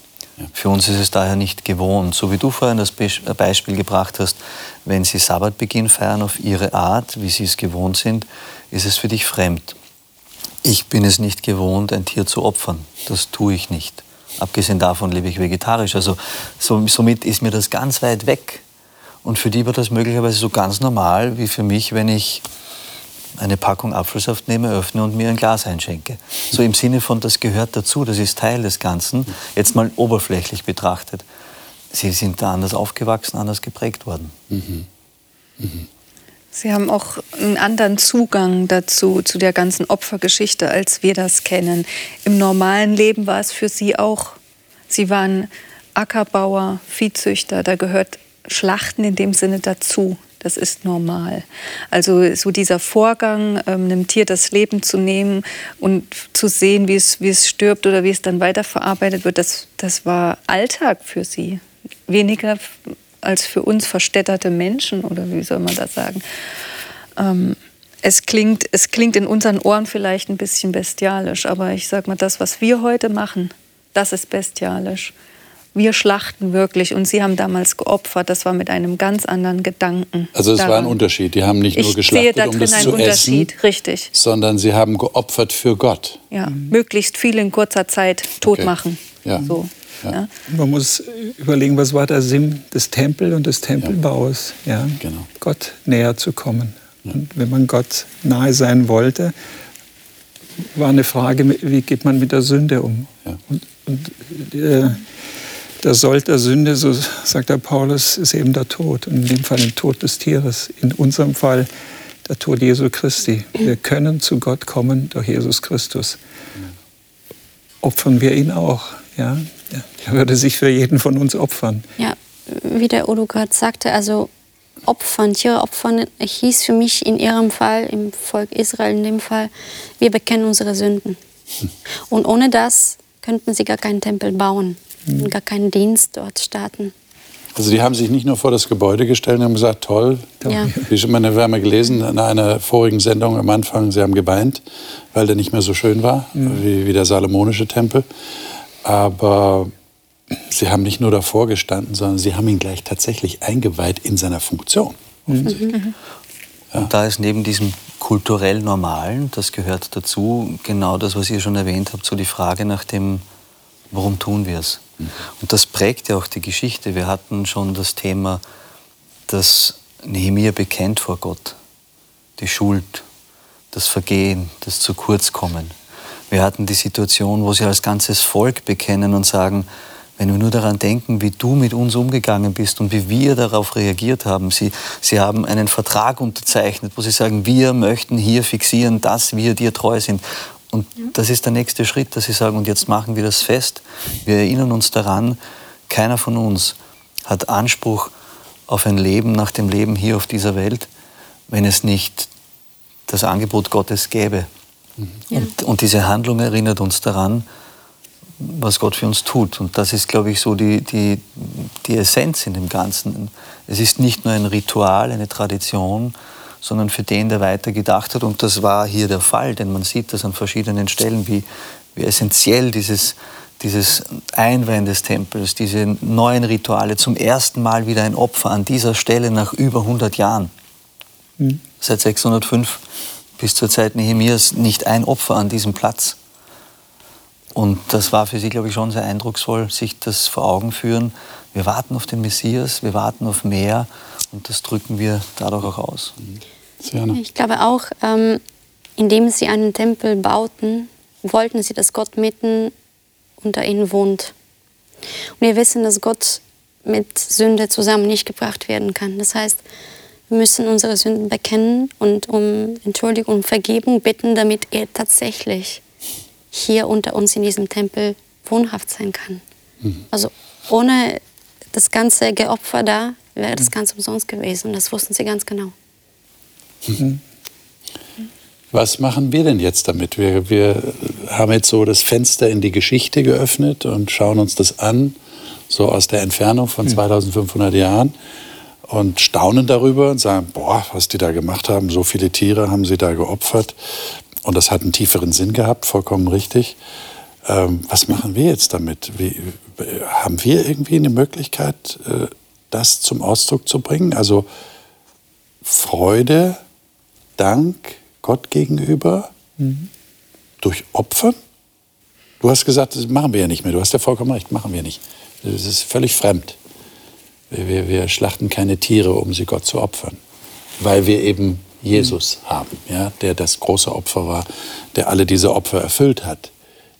Für uns ist es daher nicht gewohnt. So wie du vorhin das Beispiel gebracht hast, wenn sie Sabbatbeginn feiern auf ihre Art, wie sie es gewohnt sind, ist es für dich fremd. Ich bin es nicht gewohnt, ein Tier zu opfern. Das tue ich nicht. Abgesehen davon lebe ich vegetarisch. Also so, somit ist mir das ganz weit weg. Und für die war das möglicherweise so ganz normal wie für mich, wenn ich eine Packung Apfelsaft nehme, öffne und mir ein Glas einschenke. So im Sinne von, das gehört dazu, das ist Teil des Ganzen, jetzt mal oberflächlich betrachtet. Sie sind da anders aufgewachsen, anders geprägt worden. Mhm. Mhm. Sie haben auch einen anderen Zugang dazu, zu der ganzen Opfergeschichte, als wir das kennen. Im normalen Leben war es für Sie auch. Sie waren Ackerbauer, Viehzüchter, da gehört Schlachten in dem Sinne dazu. Das ist normal. Also so dieser Vorgang, ähm, einem Tier das Leben zu nehmen und zu sehen, wie es, wie es stirbt oder wie es dann weiterverarbeitet wird, das, das war Alltag für sie. Weniger als für uns verstädterte Menschen oder wie soll man das sagen. Ähm, es klingt, es klingt in unseren Ohren vielleicht ein bisschen bestialisch, aber ich sage mal, das, was wir heute machen, das ist bestialisch. wir schlachten wirklich und sie haben damals geopfert. Das war mit einem ganz anderen Gedanken. Also es war ein Unterschied. Die haben nicht nur geschlachtet, um das einen zu Unterschied. essen, Richtig. sondern sie haben geopfert für Gott. Ja, mhm. möglichst viel in kurzer Zeit tot okay. machen. Ja. So. Ja. Ja. Man muss überlegen, was war der Sinn des Tempels und des Tempelbaus, ja. Genau. Gott näher zu kommen. Und wenn man Gott nahe sein wollte, war eine Frage, wie geht man mit der Sünde um? Und, und äh, der Sold der Sünde, so sagt der Paulus, ist eben der Tod. Und in dem Fall der Tod des Tieres. In unserem Fall der Tod Jesu Christi. Wir können zu Gott kommen durch Jesus Christus. Opfern wir ihn auch. Ja? Er würde sich für jeden von uns opfern. Ja, wie der Udo gerade sagte, also opfern, Tiere opfern, hieß für mich in ihrem Fall, im Volk Israel in dem Fall, wir bekennen unsere Sünden. Und ohne das könnten sie gar keinen Tempel bauen und gar keinen Dienst dort starten. Also die haben sich nicht nur vor das Gebäude gestellt und haben gesagt, toll. Ja. Wie schon mal, wir haben gelesen in einer vorigen Sendung am Anfang, sie haben geweint, weil der nicht mehr so schön war mhm. wie, wie der salomonische Tempel. Aber sie haben nicht nur davor gestanden, sondern sie haben ihn gleich tatsächlich eingeweiht in seiner Funktion. Mhm. Ja. Und da ist neben diesem kulturell Normalen, das gehört dazu, genau das, was ihr schon erwähnt habt, so die Frage nach dem, warum tun wir es? Und das prägt ja auch die Geschichte. Wir hatten schon das Thema, dass Nehemiah bekennt vor Gott die Schuld, das Vergehen, das zu kurz kommen. Wir hatten die Situation, wo sie als ganzes Volk bekennen und sagen, wenn wir nur daran denken, wie du mit uns umgegangen bist und wie wir darauf reagiert haben. Sie, sie haben einen Vertrag unterzeichnet, wo sie sagen, wir möchten hier fixieren, dass wir dir treu sind. Und das ist der nächste Schritt, dass sie sagen, und jetzt machen wir das fest. Wir erinnern uns daran, keiner von uns hat Anspruch auf ein Leben nach dem Leben hier auf dieser Welt, wenn es nicht das Angebot Gottes gäbe. Ja. Und, und, diese Handlung erinnert uns daran, was Gott für uns tut. Und das ist, glaube ich, so die, die, die Essenz in dem Ganzen. Es ist nicht nur ein Ritual, eine Tradition, sondern für den, der weiter gedacht hat. Und das war hier der Fall, denn man sieht das an verschiedenen Stellen, wie, wie essentiell dieses, dieses Einweihen des Tempels, diese neuen Rituale, zum ersten Mal wieder ein Opfer an dieser Stelle nach über 100 Jahren. Mhm. Seit 605 bis zur Zeit Nehemias nicht ein Opfer an diesem Platz. Und das war für sie, glaube ich, schon sehr eindrucksvoll, sich das vor Augen führen. Wir warten auf den Messias, wir warten auf mehr und das drücken wir dadurch auch aus. Ich glaube auch, ähm, indem sie einen Tempel bauten, wollten sie, dass Gott mitten unter ihnen wohnt. Und wir wissen, dass Gott mit Sünde zusammen nicht gebracht werden kann. Das heißt, wir müssen unsere Sünden bekennen und um Entschuldigung und Vergebung bitten, damit er tatsächlich hier unter uns in diesem Tempel wohnhaft sein kann. Mhm. Also ohne das ganze Geopfer da wäre das mhm. ganz umsonst gewesen. Und das wussten sie ganz genau. Mhm. Was machen wir denn jetzt damit? Wir, wir haben jetzt so das Fenster in die Geschichte geöffnet und schauen uns das an, so aus der Entfernung von 2500 mhm. Jahren und staunen darüber und sagen, boah, was die da gemacht haben, so viele Tiere haben sie da geopfert und das hat einen tieferen Sinn gehabt, vollkommen richtig. Ähm, was machen wir jetzt damit? Wie, haben wir irgendwie eine Möglichkeit, äh, das zum Ausdruck zu bringen? Also Freude Dank Gott gegenüber mhm. durch Opfern? Du hast gesagt, das machen wir ja nicht mehr. Du hast ja vollkommen recht, machen wir nicht. Das ist völlig fremd. Wir, wir, wir schlachten keine Tiere, um sie Gott zu opfern, weil wir eben Jesus mhm. haben, ja, der das große Opfer war, der alle diese Opfer erfüllt hat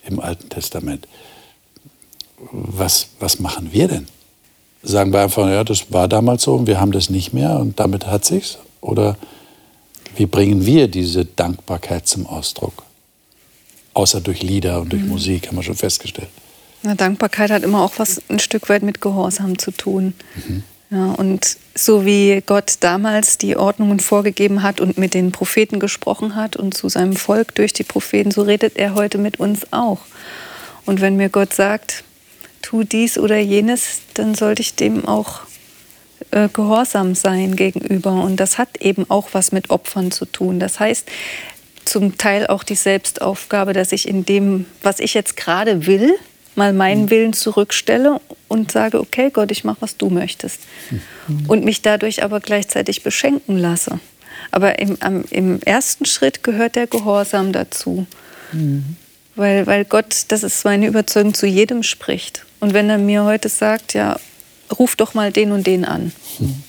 im Alten Testament. Was, was machen wir denn? Sagen wir einfach, ja, das war damals so und wir haben das nicht mehr und damit hat sich's? Oder wie bringen wir diese Dankbarkeit zum Ausdruck? Außer durch Lieder und durch mhm. Musik, haben wir schon festgestellt. Na, Dankbarkeit hat immer auch was ein Stück weit mit Gehorsam zu tun. Mhm. Ja, und so wie Gott damals die Ordnungen vorgegeben hat und mit den Propheten gesprochen hat und zu seinem Volk durch die Propheten, so redet er heute mit uns auch. Und wenn mir Gott sagt, tu dies oder jenes, dann sollte ich dem auch äh, gehorsam sein gegenüber. Und das hat eben auch was mit Opfern zu tun. Das heißt, zum Teil auch die Selbstaufgabe, dass ich in dem, was ich jetzt gerade will, mal meinen Willen zurückstelle und sage, okay Gott, ich mache, was du möchtest. Mhm. Und mich dadurch aber gleichzeitig beschenken lasse. Aber im, im ersten Schritt gehört der Gehorsam dazu. Mhm. Weil, weil Gott, das ist meine Überzeugung, zu jedem spricht. Und wenn er mir heute sagt, ja, ruf doch mal den und den an. Mhm.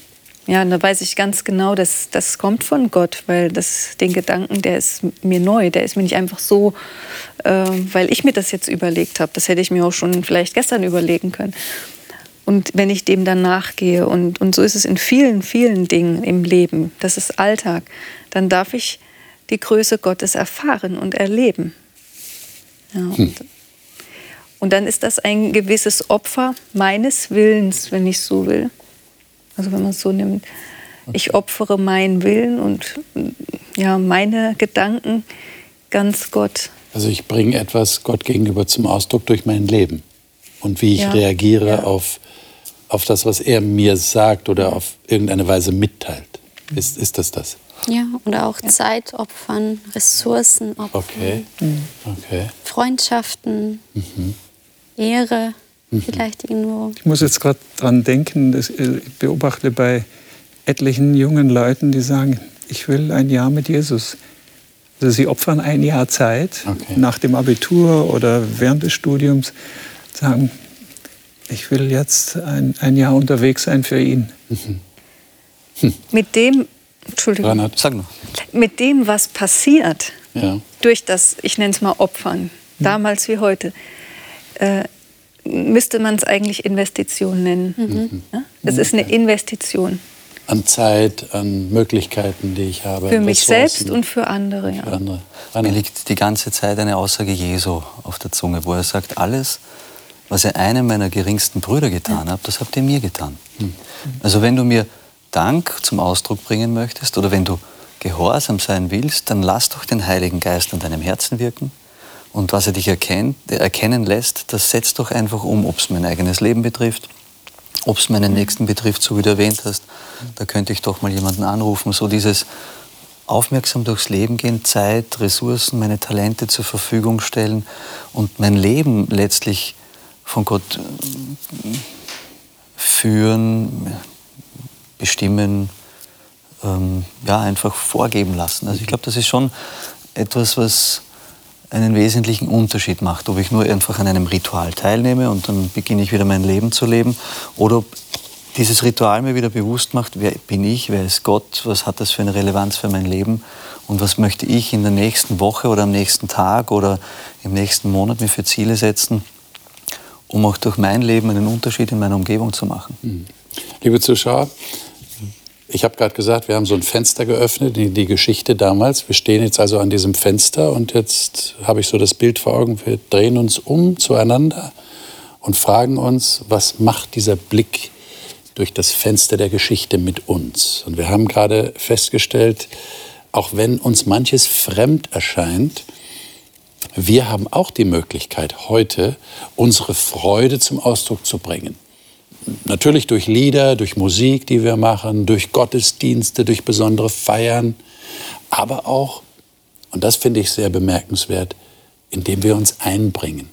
Ja, da weiß ich ganz genau, dass das kommt von Gott, weil das, den Gedanken, der ist mir neu, der ist mir nicht einfach so, äh, weil ich mir das jetzt überlegt habe. Das hätte ich mir auch schon vielleicht gestern überlegen können. Und wenn ich dem dann nachgehe, und, und so ist es in vielen, vielen Dingen im Leben, das ist Alltag, dann darf ich die Größe Gottes erfahren und erleben. Ja, hm. und, und dann ist das ein gewisses Opfer meines Willens, wenn ich so will. Also wenn man es so nimmt, ich opfere meinen Willen und ja, meine Gedanken ganz Gott. Also ich bringe etwas Gott gegenüber zum Ausdruck durch mein Leben und wie ich ja, reagiere ja. Auf, auf das, was er mir sagt oder auf irgendeine Weise mitteilt. Ist, ist das das? Ja, oder auch ja. Zeit opfern, Ressourcen opfern. Okay. Mhm. okay. Freundschaften, mhm. Ehre. Mhm. vielleicht irgendwo. Ich muss jetzt gerade dran denken, dass ich beobachte bei etlichen jungen Leuten, die sagen, ich will ein Jahr mit Jesus. Also sie opfern ein Jahr Zeit okay. nach dem Abitur oder während des Studiums, sagen, ich will jetzt ein, ein Jahr unterwegs sein für ihn. Mhm. Hm. Mit dem, Entschuldigung, Reinhard, sag noch. mit dem, was passiert, ja. durch das, ich nenne es mal Opfern, hm. damals wie heute, äh, müsste man es eigentlich Investition nennen. Mhm. Ja? Es ist eine Investition. An Zeit, an Möglichkeiten, die ich habe. Für mich selbst und für andere. Ja. Für andere. Mir liegt die ganze Zeit eine Aussage Jesu auf der Zunge, wo er sagt, alles, was ihr einem meiner geringsten Brüder getan habt, das habt ihr mir getan. Mhm. Also wenn du mir Dank zum Ausdruck bringen möchtest oder wenn du gehorsam sein willst, dann lass doch den Heiligen Geist an deinem Herzen wirken und was er dich erkennt, erkennen lässt, das setzt doch einfach um, ob es mein eigenes Leben betrifft, ob es meinen Nächsten betrifft, so wie du erwähnt hast. Da könnte ich doch mal jemanden anrufen. So dieses aufmerksam durchs Leben gehen, Zeit, Ressourcen, meine Talente zur Verfügung stellen und mein Leben letztlich von Gott äh, führen, bestimmen, ähm, ja, einfach vorgeben lassen. Also ich glaube, das ist schon etwas, was einen wesentlichen Unterschied macht. Ob ich nur einfach an einem Ritual teilnehme und dann beginne ich wieder mein Leben zu leben oder ob dieses Ritual mir wieder bewusst macht, wer bin ich, wer ist Gott, was hat das für eine Relevanz für mein Leben und was möchte ich in der nächsten Woche oder am nächsten Tag oder im nächsten Monat mir für Ziele setzen, um auch durch mein Leben einen Unterschied in meiner Umgebung zu machen. Mhm. Liebe Zuschauer, ich habe gerade gesagt, wir haben so ein Fenster geöffnet, die, die Geschichte damals. Wir stehen jetzt also an diesem Fenster und jetzt habe ich so das Bild vor Augen. Wir drehen uns um zueinander und fragen uns, was macht dieser Blick durch das Fenster der Geschichte mit uns? Und wir haben gerade festgestellt, auch wenn uns manches fremd erscheint, wir haben auch die Möglichkeit, heute unsere Freude zum Ausdruck zu bringen natürlich durch Lieder, durch Musik, die wir machen, durch Gottesdienste, durch besondere Feiern, aber auch, und das finde ich sehr bemerkenswert, indem wir uns einbringen,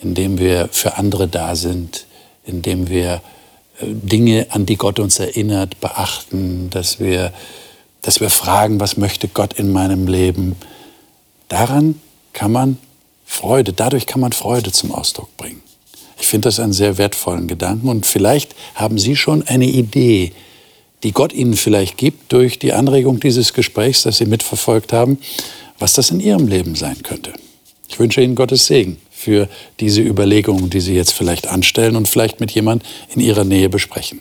indem wir für andere da sind, indem wir äh, Dinge, an die Gott uns erinnert, beachten, dass wir, dass wir fragen, was möchte Gott in meinem Leben. Daran kann man Freude, dadurch kann man Freude zum Ausdruck bringen. Ich finde das einen sehr wertvollen Gedanken und vielleicht haben Sie schon eine Idee, die Gott Ihnen vielleicht gibt durch die Anregung dieses Gesprächs, das Sie mitverfolgt haben, was das in Ihrem Leben sein könnte. Ich wünsche Ihnen Gottes Segen für diese Überlegungen, die Sie jetzt vielleicht anstellen und vielleicht mit jemand in Ihrer Nähe besprechen.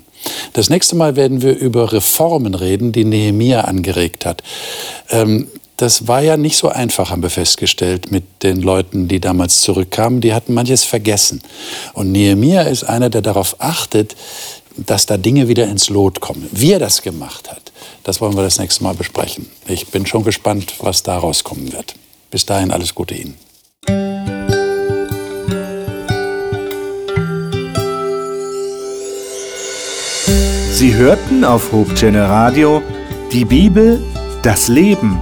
Das nächste Mal werden wir über Reformen reden, die Nehemia angeregt hat. Ähm, das war ja nicht so einfach, haben wir festgestellt, mit den Leuten, die damals zurückkamen. Die hatten manches vergessen. Und Nehemiah ist einer, der darauf achtet, dass da Dinge wieder ins Lot kommen. Wie er das gemacht hat, das wollen wir das nächste Mal besprechen. Ich bin schon gespannt, was da rauskommen wird. Bis dahin alles Gute Ihnen. Sie hörten auf Hope Radio die Bibel, das Leben